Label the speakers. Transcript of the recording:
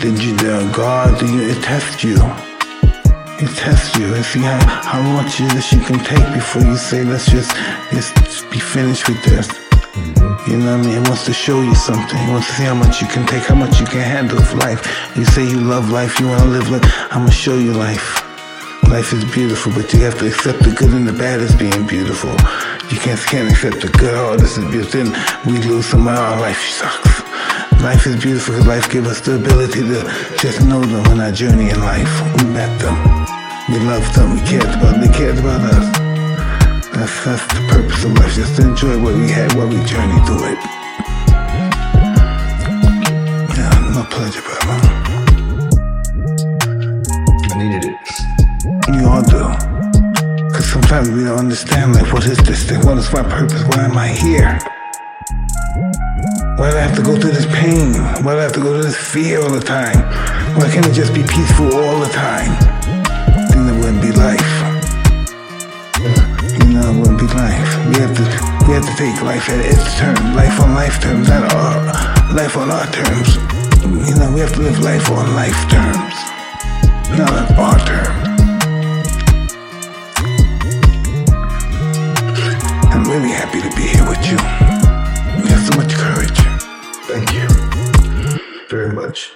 Speaker 1: the, the God, it tests you. It tests you and see how, how much of this you can take before you say, let's just, just be finished with this. Mm-hmm. You know what I mean? It wants to show you something. It wants to see how much you can take, how much you can handle of life. You say you love life, you want to live life. I'm going to show you life. Life is beautiful, but you have to accept the good and the bad as being beautiful. You can't, can't accept the good, oh, this is beautiful. Then we lose some of our life sucks. Life is beautiful because life gives us the ability to just know them on our journey in life. We met them. We loved them. We cared about them. They cared about us. That's, that's the purpose of life. Just to enjoy what we had while we journeyed through it. Yeah, my pleasure, brother.
Speaker 2: I needed it.
Speaker 1: You all do. Because sometimes we don't understand, like, what is this thing? What is my purpose? Why am I here? Why do I have to go through this pain? Why do I have to go through this fear all the time? Why can't it just be peaceful all the time? Then it wouldn't be life. You know, it wouldn't be life. We have to we have to take life at its terms, life on life terms, not our life on our terms. You know, we have to live life on life terms, not on our terms. I'm really happy to be here with
Speaker 2: you. Very much.